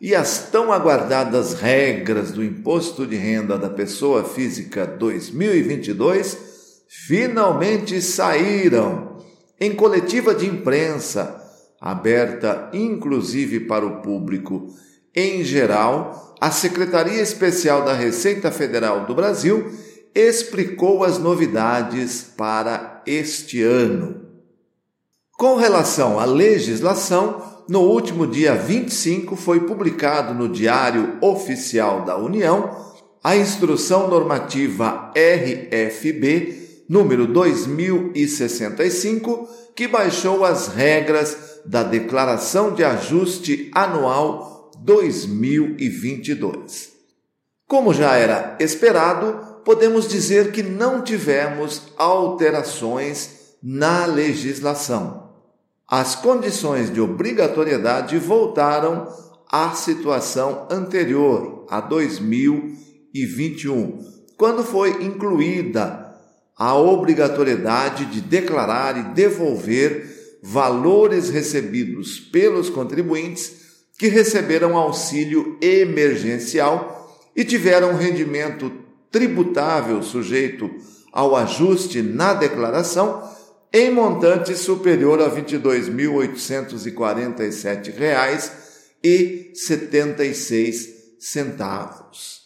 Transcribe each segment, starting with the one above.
e as tão aguardadas regras do Imposto de Renda da Pessoa Física 2022 finalmente saíram em coletiva de imprensa, aberta inclusive para o público em geral. A Secretaria Especial da Receita Federal do Brasil explicou as novidades para este ano. Com relação à legislação, no último dia 25 foi publicado no Diário Oficial da União a Instrução Normativa RFB número 2065, que baixou as regras da Declaração de Ajuste Anual 2022. Como já era esperado, podemos dizer que não tivemos alterações na legislação as condições de obrigatoriedade voltaram à situação anterior, a 2021, quando foi incluída a obrigatoriedade de declarar e devolver valores recebidos pelos contribuintes que receberam auxílio emergencial e tiveram rendimento tributável sujeito ao ajuste na declaração em montante superior a R$ 22.840,76.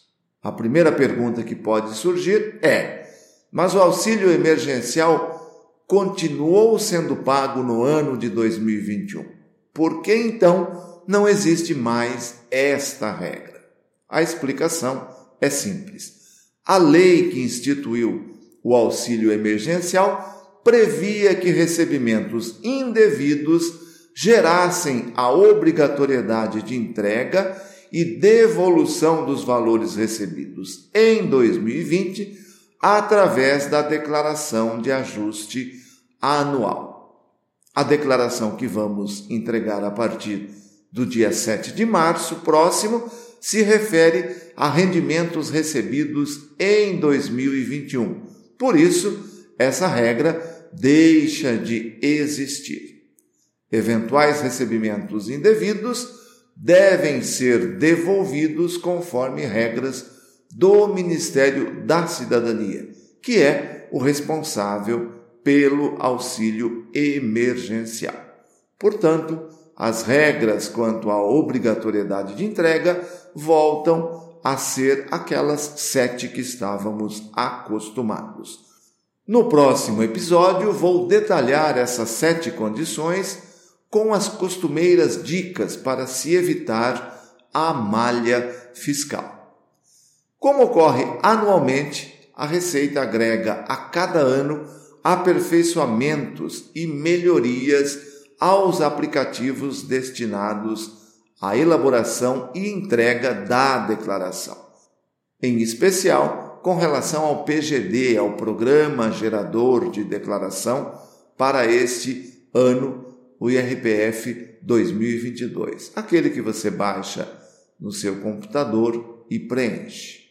A primeira pergunta que pode surgir é: mas o auxílio emergencial continuou sendo pago no ano de 2021? Por que então não existe mais esta regra? A explicação é simples. A lei que instituiu o auxílio emergencial previa que recebimentos indevidos gerassem a obrigatoriedade de entrega e devolução dos valores recebidos em 2020 através da declaração de ajuste anual. A declaração que vamos entregar a partir do dia 7 de março próximo se refere a rendimentos recebidos em 2021. Por isso, essa regra deixa de existir. Eventuais recebimentos indevidos devem ser devolvidos conforme regras do Ministério da Cidadania, que é o responsável pelo auxílio emergencial. Portanto, as regras quanto à obrigatoriedade de entrega voltam a ser aquelas sete que estávamos acostumados. No próximo episódio, vou detalhar essas sete condições com as costumeiras dicas para se evitar a malha fiscal. Como ocorre anualmente, a Receita agrega a cada ano aperfeiçoamentos e melhorias aos aplicativos destinados à elaboração e entrega da declaração. Em especial, com relação ao PGD, ao Programa Gerador de Declaração, para este ano, o IRPF 2022, aquele que você baixa no seu computador e preenche.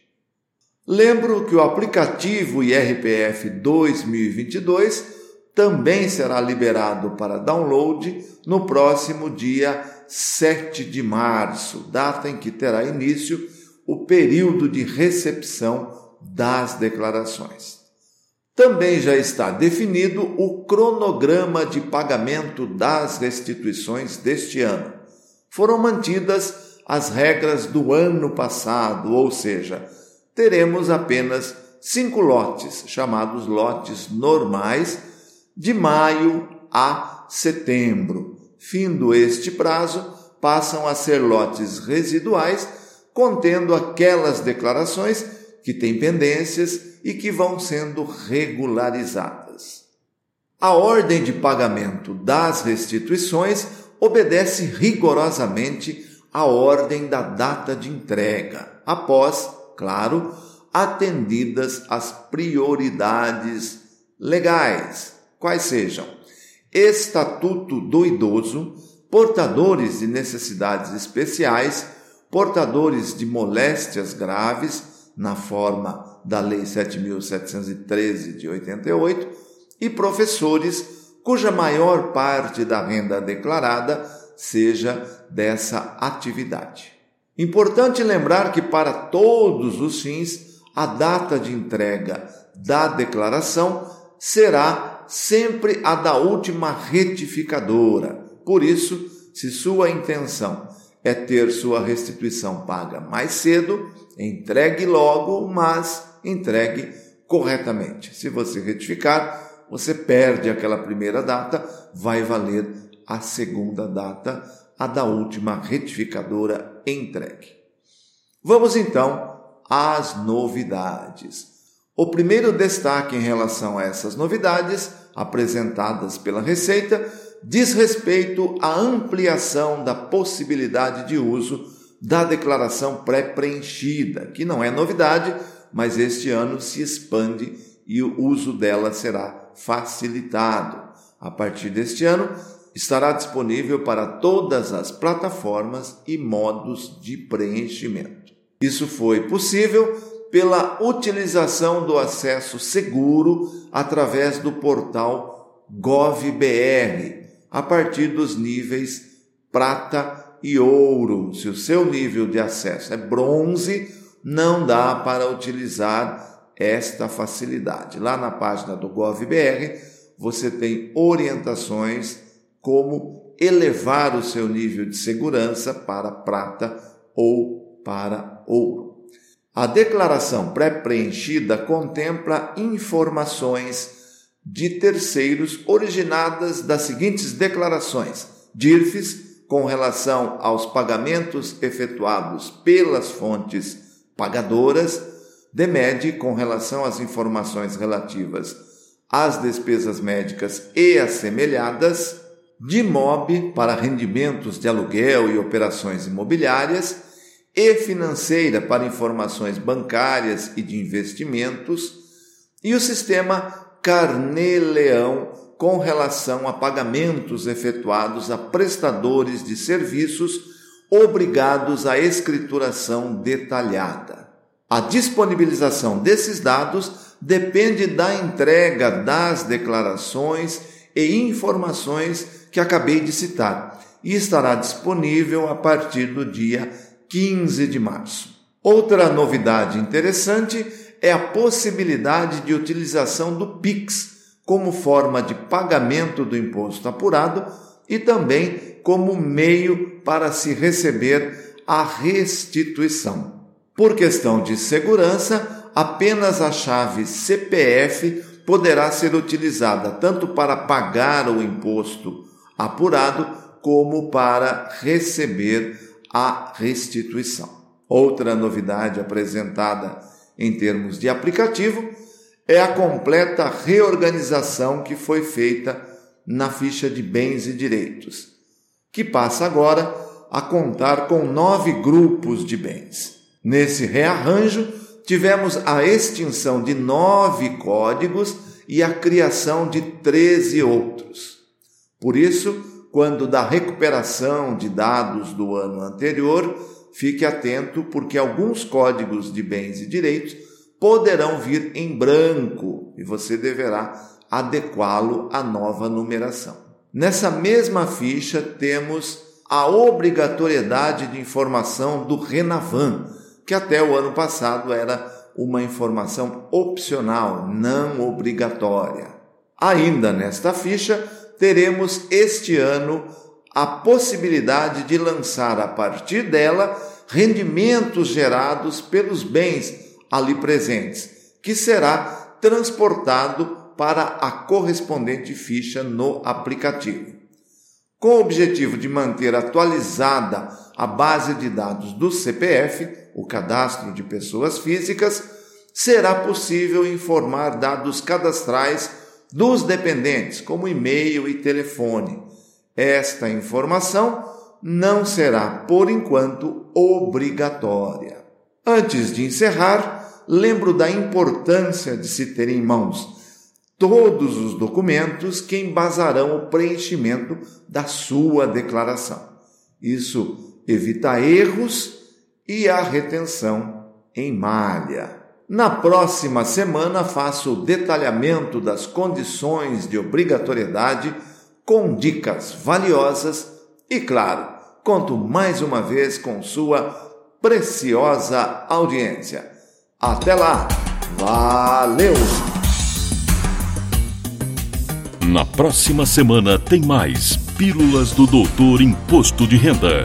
Lembro que o aplicativo IRPF 2022 também será liberado para download no próximo dia 7 de março, data em que terá início o período de recepção das declarações. Também já está definido o cronograma de pagamento das restituições deste ano. Foram mantidas as regras do ano passado, ou seja, teremos apenas cinco lotes, chamados lotes normais, de maio a setembro. Findo este prazo, passam a ser lotes residuais, contendo aquelas declarações que têm pendências e que vão sendo regularizadas. A ordem de pagamento das restituições obedece rigorosamente à ordem da data de entrega, após claro, atendidas as prioridades legais, quais sejam estatuto do idoso, portadores de necessidades especiais, portadores de moléstias graves, na forma da Lei 7.713 de 88, e professores cuja maior parte da renda declarada seja dessa atividade. Importante lembrar que, para todos os fins, a data de entrega da declaração será sempre a da última retificadora. Por isso, se sua intenção é ter sua restituição paga mais cedo, entregue logo, mas entregue corretamente. Se você retificar, você perde aquela primeira data, vai valer a segunda data, a da última retificadora entregue. Vamos então às novidades. O primeiro destaque em relação a essas novidades apresentadas pela Receita diz respeito à ampliação da possibilidade de uso da declaração pré-preenchida, que não é novidade, mas este ano se expande e o uso dela será facilitado. A partir deste ano, estará disponível para todas as plataformas e modos de preenchimento. Isso foi possível pela utilização do acesso seguro através do portal GovBR, a partir dos níveis prata e ouro. Se o seu nível de acesso é bronze, não dá para utilizar esta facilidade. Lá na página do GovBR, você tem orientações como elevar o seu nível de segurança para prata ou para ouro. A declaração pré-preenchida contempla informações de terceiros originadas das seguintes declarações: DIRFs com relação aos pagamentos efetuados pelas fontes pagadoras, DEMED com relação às informações relativas às despesas médicas e assemelhadas, DIMOB para rendimentos de aluguel e operações imobiliárias, e financeira para informações bancárias e de investimentos, e o sistema Carnê-Leão com relação a pagamentos efetuados a prestadores de serviços obrigados à escrituração detalhada. A disponibilização desses dados depende da entrega das declarações e informações que acabei de citar e estará disponível a partir do dia 15 de março. Outra novidade interessante é a possibilidade de utilização do PIX como forma de pagamento do imposto apurado e também como meio para se receber a restituição. Por questão de segurança, apenas a chave CPF poderá ser utilizada tanto para pagar o imposto apurado como para receber a restituição. Outra novidade apresentada em termos de aplicativo, é a completa reorganização que foi feita na ficha de bens e direitos, que passa agora a contar com nove grupos de bens. Nesse rearranjo, tivemos a extinção de nove códigos e a criação de treze outros. Por isso, quando da recuperação de dados do ano anterior, fique atento porque alguns códigos de bens e direitos poderão vir em branco e você deverá adequá-lo à nova numeração. Nessa mesma ficha temos a obrigatoriedade de informação do Renavan, que até o ano passado era uma informação opcional, não obrigatória. Ainda nesta ficha, teremos este ano a possibilidade de lançar a partir dela rendimentos gerados pelos bens ali presentes, que será transportado para a correspondente ficha no aplicativo. Com o objetivo de manter atualizada a base de dados do CPF, o cadastro de pessoas físicas, será possível informar dados cadastrais dos dependentes, como e-mail e telefone esta informação não será, por enquanto, obrigatória. Antes de encerrar, lembro da importância de se ter em mãos todos os documentos que embasarão o preenchimento da sua declaração. Isso evita erros e a retenção em malha. Na próxima semana faço o detalhamento das condições de obrigatoriedade com dicas valiosas e, claro, conto mais uma vez com sua preciosa audiência. Até lá! Valeu! Na próxima semana tem mais Pílulas do Doutor Imposto de Renda.